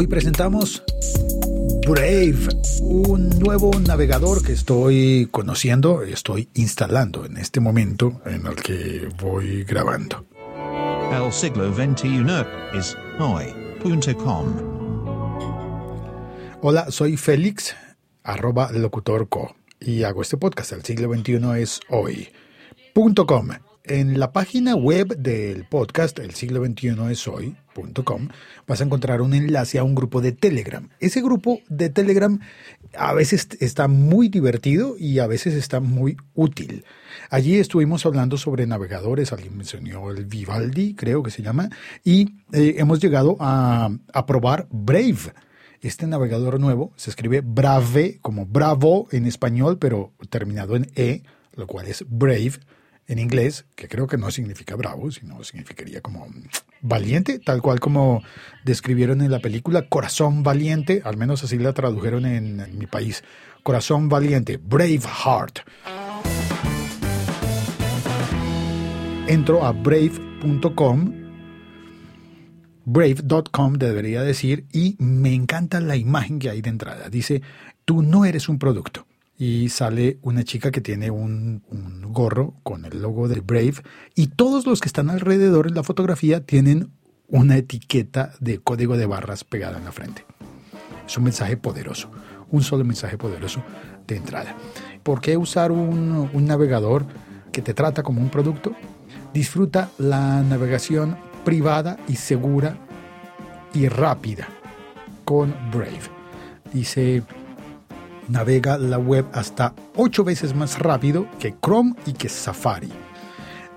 Hoy presentamos Brave, un nuevo navegador que estoy conociendo, estoy instalando en este momento en el que voy grabando. El siglo XXI es hoy.com. Hola, soy Félix, arroba locutorco, y hago este podcast. El siglo XXI es hoy.com. En la página web del podcast, el siglo XXI es hoy.com, vas a encontrar un enlace a un grupo de Telegram. Ese grupo de Telegram a veces está muy divertido y a veces está muy útil. Allí estuvimos hablando sobre navegadores, alguien mencionó el Vivaldi, creo que se llama, y eh, hemos llegado a, a probar Brave. Este navegador nuevo se escribe Brave, como bravo en español, pero terminado en E, lo cual es Brave en inglés, que creo que no significa bravo, sino significaría como valiente, tal cual como describieron en la película Corazón Valiente, al menos así la tradujeron en, mi país. Corazón Valiente, Brave Heart. Entro a brave.com, brave.com debería decir, y me encanta la imagen que hay de entrada. Dice, tú no eres un producto y sale una chica que tiene un, gorro con el logo de Brave y todos los que están alrededor en la fotografía tienen una etiqueta de código de barras pegada en la frente. Es un mensaje poderoso, un solo mensaje poderoso de entrada. ¿Por qué usar un, un navegador que te trata como un producto? Disfruta la navegación privada y segura y rápida con Brave. Dice navega la web hasta ocho veces más rápido que Chrome y que Safari.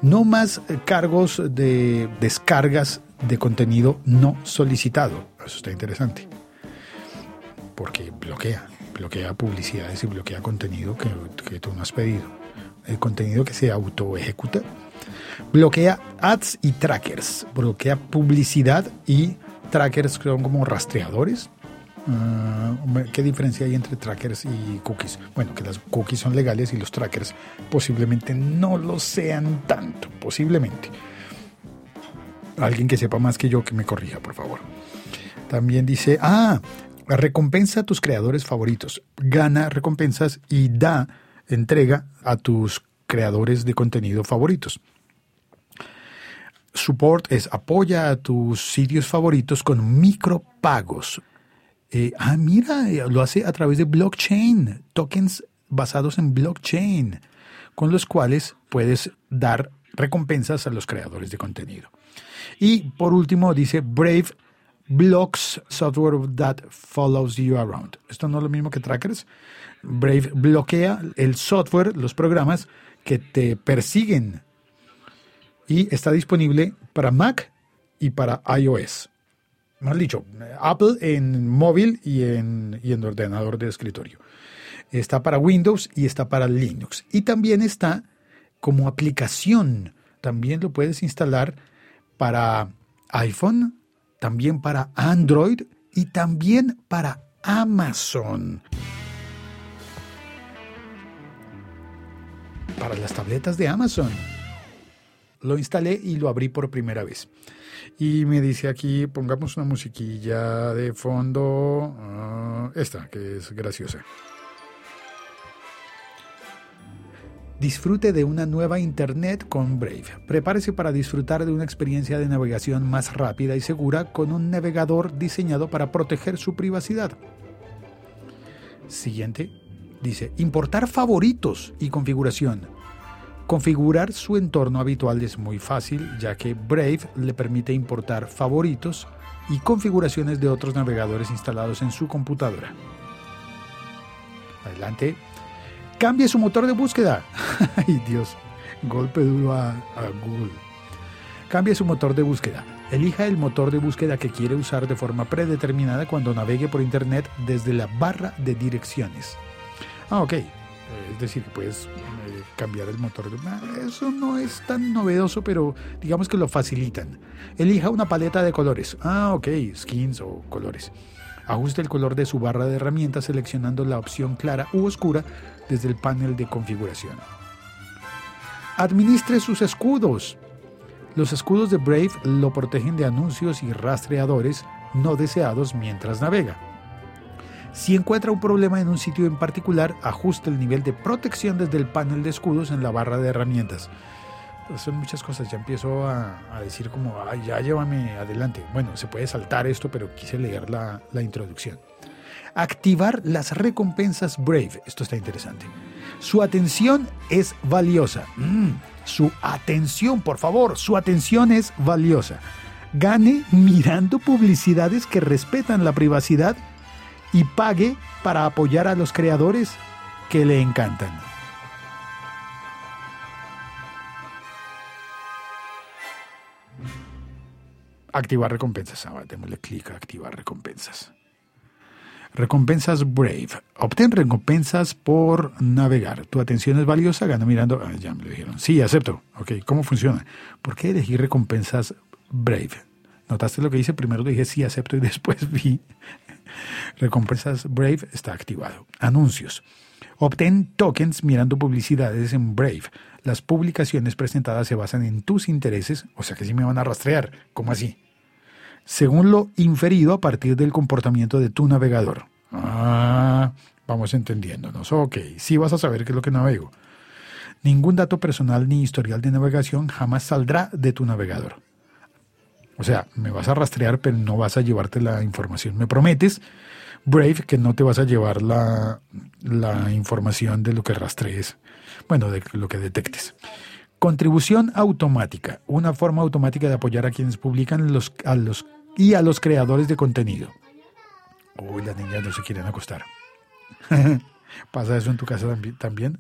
No más cargos de descargas de contenido no solicitado. Eso está interesante. Porque bloquea, bloquea publicidades y bloquea contenido que, que tú no has pedido. El contenido que se auto ejecuta. Bloquea ads y trackers. Bloquea publicidad y trackers que son como rastreadores Ah, ¿Qué diferencia hay entre trackers y cookies? Bueno, que las cookies son legales y los trackers posiblemente no lo sean tanto, posiblemente. Alguien que sepa más que yo que me corrija, por favor. También dice, ah, recompensa a tus creadores favoritos, gana recompensas y da entrega a tus creadores de contenido favoritos. Support es apoya a tus sitios favoritos con micropagos eh, ah, mira, eh, lo hace a través de blockchain, tokens basados en blockchain, con los cuales puedes dar recompensas a los creadores de contenido. Y por último dice Brave blocks software that follows you around. Esto no es lo mismo que trackers. Brave bloquea el software, los programas que te persiguen. Y está disponible para Mac y para iOS más dicho, Apple en móvil y en, y en ordenador de escritorio. Está para Windows y está para Linux. Y también está como aplicación. También lo puedes instalar para iPhone, también para Android y también para Amazon. Para las tabletas de Amazon. Lo instalé y lo abrí por primera vez. Y me dice aquí, pongamos una musiquilla de fondo, ah, esta, que es graciosa. Disfrute de una nueva Internet con Brave. Prepárese para disfrutar de una experiencia de navegación más rápida y segura con un navegador diseñado para proteger su privacidad. Siguiente. Dice, importar favoritos y configuración. Configurar su entorno habitual es muy fácil ya que Brave le permite importar favoritos y configuraciones de otros navegadores instalados en su computadora. Adelante. Cambie su motor de búsqueda. Ay Dios, golpe duro a, Google. Cambie su motor de búsqueda. Elija el motor de búsqueda que quiere usar de forma predeterminada cuando navegue por Internet desde la barra de direcciones. Ah, ok. Es decir, puedes cambiar el motor. Eso no es tan novedoso, pero digamos que lo facilitan. Elija una paleta de colores. Ah, ok, skins o colores. Ajuste el color de su barra de herramientas seleccionando la opción clara u oscura desde el panel de configuración. Administre sus escudos. Los escudos de Brave lo protegen de anuncios y rastreadores no deseados mientras navega. Si encuentra un problema en un sitio en particular, ajuste el nivel de protección desde el panel de escudos en la barra de herramientas. Pues son muchas cosas, ya empiezo a, a decir como, Ay, ya llévame adelante. Bueno, se puede saltar esto, pero quise leer la, la introducción. Activar las recompensas Brave. Esto está interesante. Su atención es valiosa. Mm, su atención, por favor, su atención es valiosa. Gane mirando publicidades que respetan la privacidad y pague para apoyar a los creadores que le encantan. Activar recompensas. Ahora démosle clic a activar recompensas. Recompensas Brave. Obtén recompensas por navegar. Tu atención es valiosa, gana mirando. Ah, ya me lo dijeron. Sí, acepto. Ok, ¿cómo funciona? ¿Por qué elegir recompensas Brave? ¿Notaste lo que hice? Primero dije sí, acepto y después vi. Recompensas Brave está activado. Anuncios. Obtén tokens mirando publicidades en Brave. Las publicaciones presentadas se basan en tus intereses, o sea que sí me van a rastrear. ¿Cómo así? según lo inferido a partir del comportamiento de tu navegador. Ah, vamos entendiéndonos. Ok, sí vas a saber qué es lo que navego. Ningún dato personal ni historial de navegación jamás saldrá de tu navegador. O sea, me vas a rastrear, pero no vas a llevarte la información. Me prometes, Brave, que no te vas a llevar la, la información de lo que rastrees, bueno, de lo que detectes. Contribución automática, una forma automática de apoyar a quienes publican los, a los, y a los creadores de contenido. Uy, las niñas no se quieren acostar. ¿Pasa eso en tu casa también?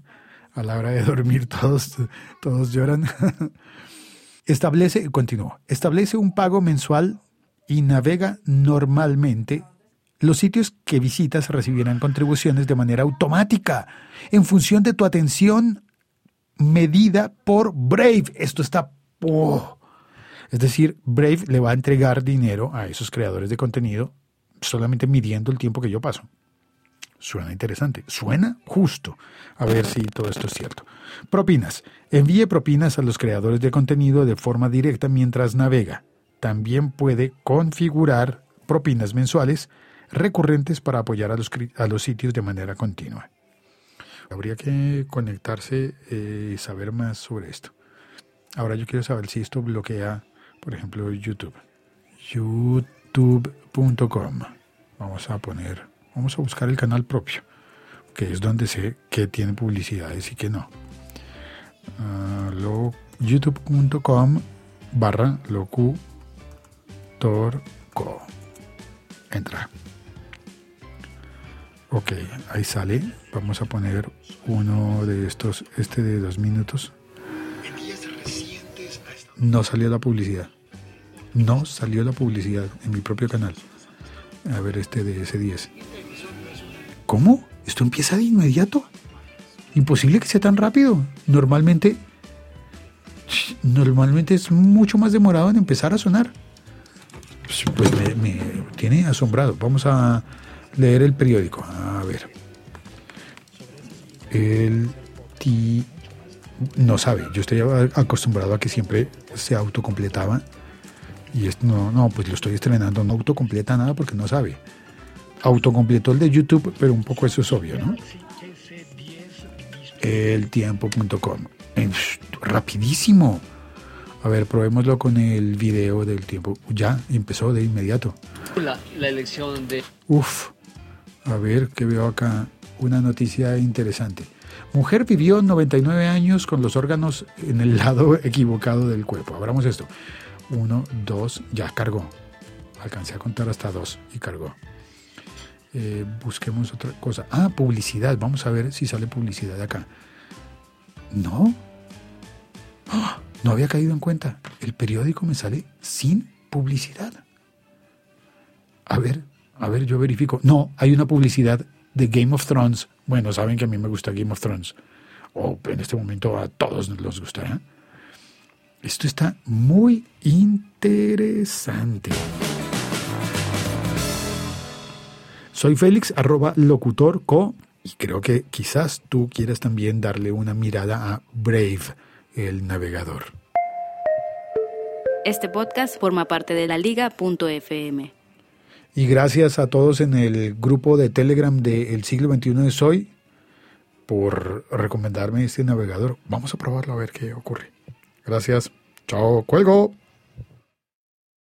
A la hora de dormir todos, todos lloran. Establece, continúo, establece un pago mensual y navega normalmente. Los sitios que visitas recibirán contribuciones de manera automática en función de tu atención medida por Brave. Esto está... Es decir, Brave le va a entregar dinero a esos creadores de contenido solamente midiendo el tiempo que yo paso. Suena interesante, suena justo. A ver si todo esto es cierto. Propinas. Envíe propinas a los creadores de contenido de forma directa mientras navega. También puede configurar propinas mensuales recurrentes para apoyar a los, a los sitios de manera continua. Habría que conectarse eh, y saber más sobre esto. Ahora yo quiero saber si esto bloquea, por ejemplo, YouTube. youtube.com. Vamos a poner, vamos a buscar el canal propio, que es donde sé que tiene publicidades y que no. Uh, youtube.com barra locutorco. Entra. Ok, ahí sale. Vamos a poner uno de estos, este de dos minutos. No salió la publicidad. No salió la publicidad en mi propio canal. A ver este de S10. ¿Cómo? ¿Esto empieza de inmediato? Imposible que sea tan rápido. Normalmente, normalmente es mucho más demorado en empezar a sonar. Pues me, me tiene asombrado. Vamos a leer el periódico. A ver. El ti no sabe. Yo estoy acostumbrado a que siempre se autocompletaba. Y esto no, no, pues lo estoy estrenando. No autocompleta nada porque no sabe. Autocompletó el de YouTube, pero un poco eso es obvio, ¿no? Eltiempo.com. Rapidísimo. A ver, probémoslo con el video del tiempo. Ya empezó de inmediato. La, la elección de. Uf. A ver, que veo acá una noticia interesante. Mujer vivió 99 años con los órganos en el lado equivocado del cuerpo. Abramos esto. Uno, dos, ya cargó. Alcancé a contar hasta dos y cargó. Eh, busquemos otra cosa. Ah, publicidad. Vamos a ver si sale publicidad acá. No. ¡Ah! No había caído en cuenta. El periódico me sale sin publicidad. A ver, a ver, yo verifico. No, hay una publicidad de Game of Thrones. Bueno, saben que a mí me gusta Game of Thrones. O en este momento a todos nos gustará. Esto está muy interesante. Soy Félix, arroba locutorco, y creo que quizás tú quieras también darle una mirada a Brave, el navegador. Este podcast forma parte de la liga.fm. Y gracias a todos en el grupo de Telegram de El siglo XXI de Soy por recomendarme este navegador. Vamos a probarlo a ver qué ocurre. Gracias. Chao, cuelgo.